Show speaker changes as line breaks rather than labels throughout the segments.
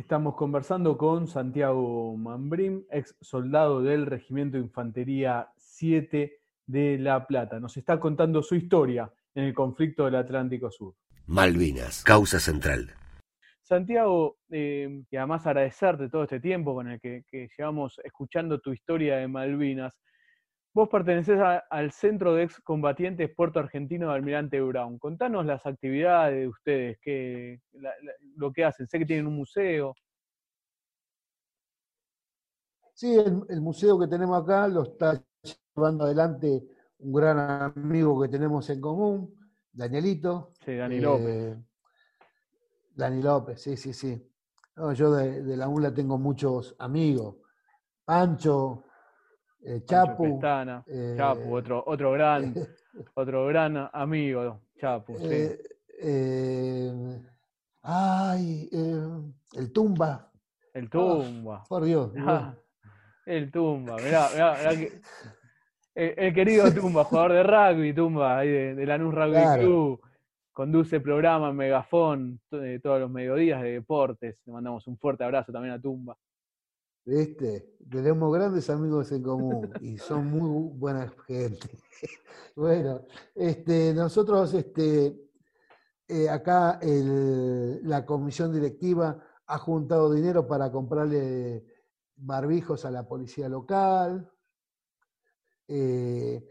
Estamos conversando con Santiago Mambrim, ex soldado del Regimiento de Infantería 7 de La Plata. Nos está contando su historia en el conflicto del Atlántico Sur.
Malvinas, causa central.
Santiago, eh, y además agradecerte todo este tiempo con el que, llevamos escuchando tu historia de Malvinas. Vos pertenecés al Centro de Excombatientes Puerto Argentino de Almirante Brown. Contanos las actividades de ustedes, qué, lo que hacen. Sé que tienen un museo.
Sí, el, museo que tenemos acá lo está llevando adelante un gran amigo que tenemos en común, Danielito.
Sí, Dani López. Eh,
Dani López, sí, sí, sí. yo de, la UNLA tengo muchos amigos. Pancho, eh, Chapu.
Eh, Chapu, otro, otro gran, otro gran amigo, Chapu, sí.
Eh, ay, el Tumba.
El Tumba.
por Dios.
el Tumba, mirá, mirá, el, querido Tumba, jugador de rugby, Tumba, ahí de, de Lanús Rugby Club conduce programa Megafón eh, todos los mediodías de deportes. Le mandamos un fuerte abrazo también a Tumba.
¿Viste? Tenemos grandes amigos en común y son muy buena gente. bueno, este, nosotros este, eh, acá la comisión directiva ha juntado dinero para comprarle barbijos a la policía local. Eh,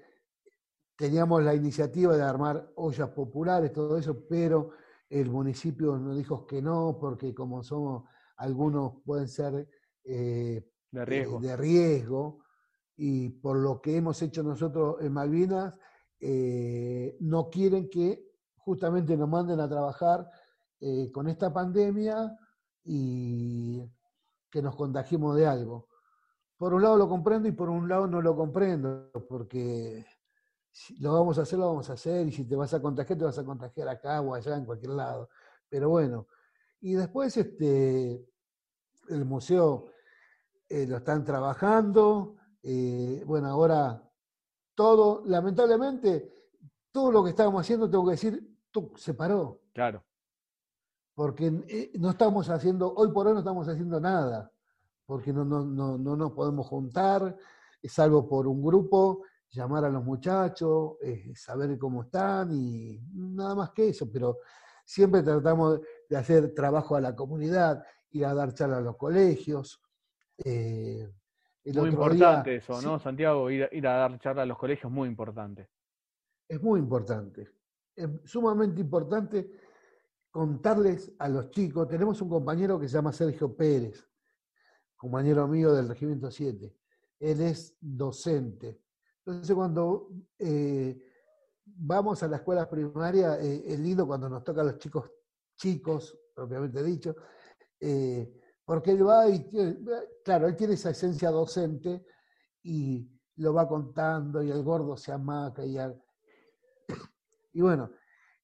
teníamos la iniciativa de armar ollas populares, todo eso, pero el municipio nos dijo que no, porque como somos, algunos pueden ser
eh, de, riesgo.
de, riesgo. y por lo que hemos hecho nosotros en Malvinas, eh, no quieren que justamente nos manden a trabajar eh, con esta pandemia y que nos contagiemos de algo. Por un lado lo comprendo y por un lado no lo comprendo, porque si lo vamos a hacer, lo vamos a hacer, y si te vas a contagiar, te vas a contagiar acá o allá, en cualquier lado. Pero bueno, y después este, el museo eh, lo están trabajando, eh, bueno, ahora todo, lamentablemente, todo lo que estábamos haciendo, tengo que decir, se paró.
Claro.
Porque eh, no estamos haciendo, hoy por hoy no estamos haciendo nada, porque no, no, no, no nos podemos juntar, salvo por un grupo llamar a los muchachos, eh, saber cómo están y nada más que eso, pero siempre tratamos de hacer trabajo a la comunidad, ir a dar charlas a los colegios.
Eh, muy importante eso, ¿no, Santiago? Ir, a dar charlas a los colegios, muy importante.
Es muy importante. Es sumamente importante contarles a los chicos. Tenemos un compañero que se llama Sergio Pérez, compañero mío del Regimiento 7. Él es docente entonces, cuando eh, vamos a la escuela primaria, eh, es lindo cuando nos toca a los chicos chicos, propiamente dicho, eh, porque él va y, claro, él tiene esa esencia docente y lo va contando y el gordo se amaca y, y bueno,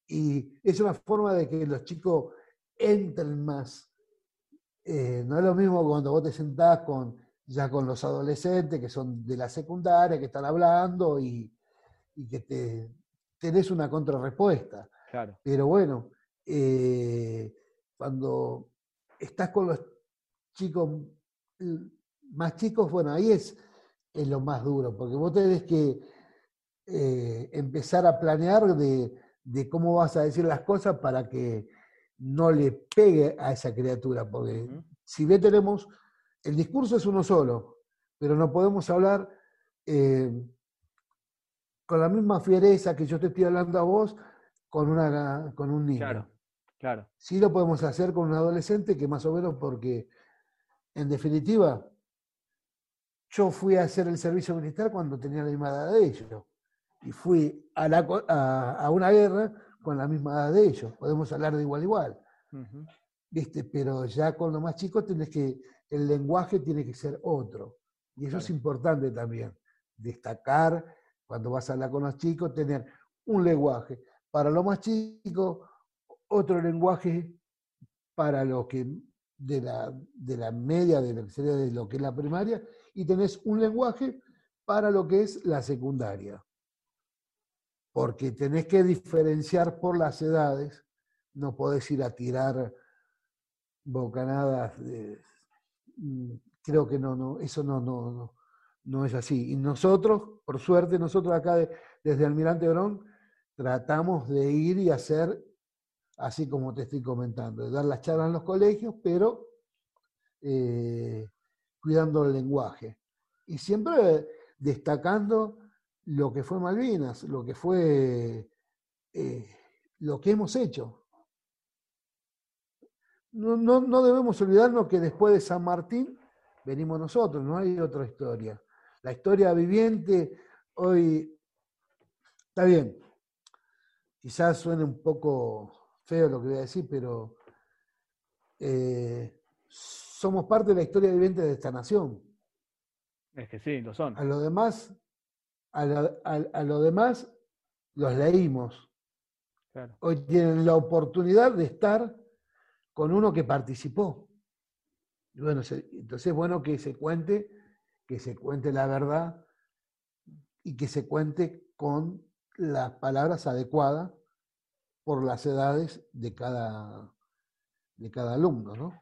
y es una forma de que los chicos entren más. no es lo mismo cuando vos te sentás con ya con los adolescentes que son de la secundaria, que están hablando y, que te, tenés una contrarrespuesta.
Claro.
Pero bueno, eh, cuando estás con los chicos más chicos, bueno, ahí es, es lo más duro, porque vos tenés que eh, empezar a planear de, cómo vas a decir las cosas para que no le pegue a esa criatura, porque si bien tenemos el discurso es uno solo, pero no podemos hablar eh, con la misma fiereza que yo te estoy hablando a vos con, una, con un niño.
Claro, claro.
Sí lo podemos hacer con un adolescente que más o menos porque, en definitiva, yo fui a hacer el servicio militar cuando tenía la misma edad de ellos. Y fui a, a, una guerra con la misma edad de ellos. Podemos hablar de igual a igual. ¿Viste? Pero ya con los más chicos tenés que el lenguaje tiene que ser otro. Y eso es importante también, destacar cuando vas a hablar con los chicos, tener un lenguaje. Para los más chicos, otro lenguaje para lo que de la, de la media, de lo, de lo que es la primaria, y tenés un lenguaje para lo que es la secundaria. Porque tenés que diferenciar por las edades, no podés ir a tirar bocanadas. Mm, creo que no, no, eso no, no, no, no es así. Y nosotros, por suerte, nosotros acá desde Almirante Brón, tratamos de ir y hacer así como te estoy comentando, de dar las charlas en los colegios, pero eh, cuidando el lenguaje. Y siempre destacando lo que fue Malvinas, lo que fue eh, lo que hemos hecho. No, no, debemos olvidarnos que después de San Martín venimos nosotros, no hay otra historia. La historia viviente hoy está bien. Quizás suene un poco feo lo que voy a decir, pero eh, somos parte de la historia viviente de esta nación.
Es que sí, lo son.
A lo demás, a lo, demás los leímos. Hoy tienen la oportunidad de estar con uno que participó. bueno, entonces es bueno que se cuente, que se cuente la verdad y que se cuente con las palabras adecuadas por las edades de cada, de cada alumno, ¿no?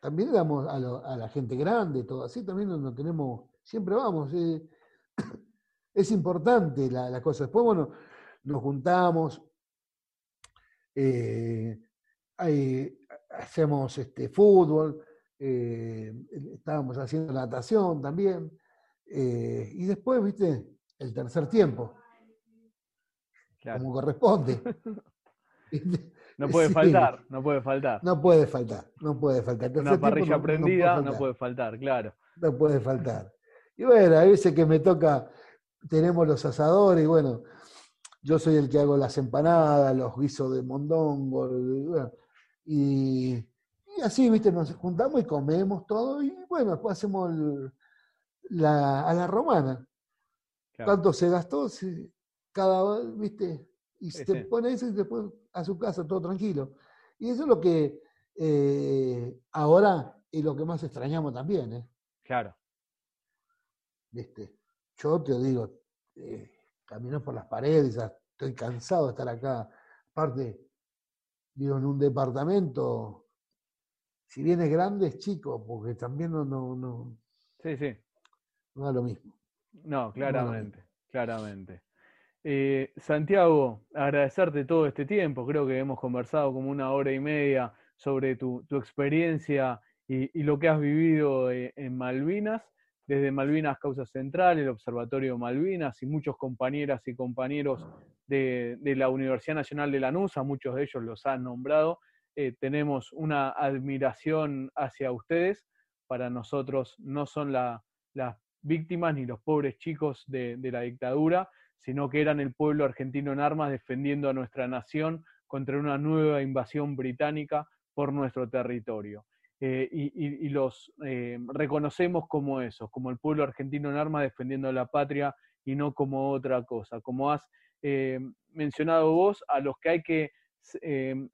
También damos a, la gente grande, todo así, también no tenemos, siempre vamos. Eh, es importante la, cosa. Después, bueno, nos juntamos, eh, hacemos este, fútbol, eh, estábamos haciendo natación también, y después, viste, el tercer tiempo como corresponde.
No puede faltar, no puede faltar.
No puede faltar, no puede faltar.
Una parrilla prendida no, puede faltar, claro.
No puede faltar. Y bueno, a veces que me toca, tenemos los asadores, y bueno, yo soy el que hago las empanadas, los guisos de mondongo, y, así, viste, nos juntamos y comemos todo, y bueno, después hacemos la, a la romana. ¿Cuánto se gastó? Cada, viste, y se te pone eso y después a su casa todo tranquilo. Y eso es lo que eh, ahora es lo que más extrañamos también, ¿eh?
Claro.
¿Viste? Yo te digo, eh, camino por las paredes, estoy cansado de estar acá. Aparte, digo, en un departamento, si bien es grande, es chico, porque también no, no, no,
sí, sí.
no es lo mismo.
No, claramente, claramente. Eh, Santiago, agradecerte todo este tiempo. Creo que hemos conversado como una hora y media sobre tu, experiencia y, lo que has vivido eh, en Malvinas, desde Malvinas Causa Central, el Observatorio Malvinas y muchos compañeras y compañeros de, la Universidad Nacional de Lanús, a muchos de ellos los has nombrado. Eh, tenemos una admiración hacia ustedes. Para nosotros no son las víctimas ni los pobres chicos de la dictadura, sino que eran el pueblo argentino en armas defendiendo a nuestra nación contra una nueva invasión británica por nuestro territorio. Eh, y, los eh, reconocemos como eso, como el pueblo argentino en armas defendiendo a la patria y no como otra cosa. Como has eh, mencionado vos, a los que hay que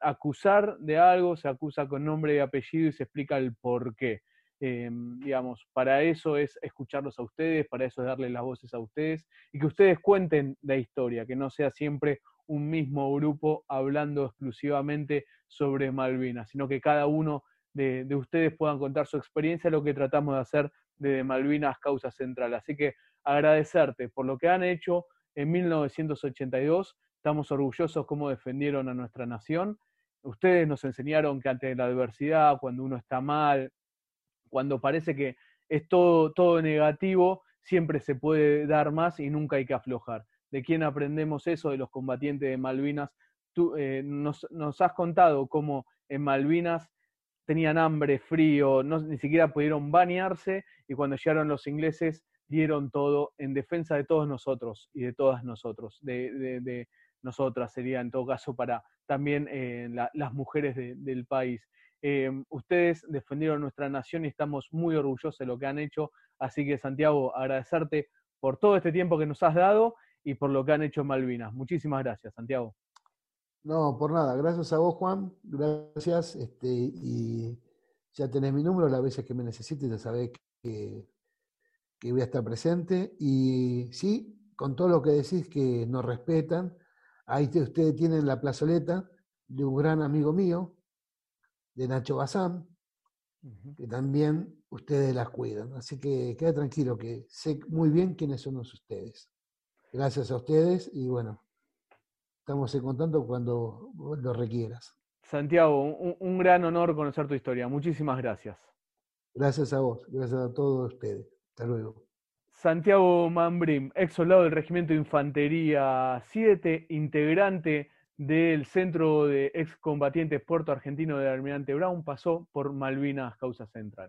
acusar de algo, se acusa con nombre y apellido y se explica el por qué. Em, digamos, para eso es escucharlos a ustedes, para eso es darles las voces a ustedes y que ustedes cuenten la historia, que no sea siempre un mismo grupo hablando exclusivamente sobre Malvinas, sino que cada uno de, ustedes puedan contar su experiencia, lo que tratamos de hacer desde Malvinas Causa Central. Así que agradecerte por lo que han hecho en 1982. Estamos orgullosos cómo defendieron a nuestra nación. Ustedes nos enseñaron que ante la adversidad, cuando uno está mal, cuando parece que es todo, todo negativo, siempre se puede dar más y nunca hay que aflojar. ¿De quién aprendemos eso? De los combatientes de Malvinas. Tú eh, nos, has contado cómo en Malvinas tenían hambre, frío, no, ni siquiera pudieron bañarse y cuando llegaron los ingleses dieron todo en defensa de todos nosotros y de todas nosotros, de, nosotras sería en todo caso para también eh, las mujeres del país. Em, ustedes defendieron nuestra nación y estamos muy orgullosos de lo que han hecho. Así que, Santiago, agradecerte por todo este tiempo que nos has dado y por lo que han hecho en Malvinas. Muchísimas gracias, Santiago.
No, por nada. Gracias a vos, Juan. Gracias. Este, y ya tenés mi número. Las veces que me necesites, ya sabés que, que voy a estar presente. Y sí, con todo lo que decís que nos respetan, ahí ustedes tienen la plazoleta de un gran amigo mío, de Nacho Bazán, que también ustedes las cuidan. Así que queda tranquilo, que sé muy bien quiénes son ustedes. Gracias a ustedes y bueno, estamos en contacto cuando lo requieras.
Santiago, un, gran honor conocer tu historia. Muchísimas gracias.
Gracias a vos, gracias a todos ustedes. Hasta luego.
Santiago Mambrim, ex soldado del Regimiento de Infantería 7, integrante del Centro de Excombatientes Puerto Argentino del Almirante Brown, pasó por Malvinas Causa Central.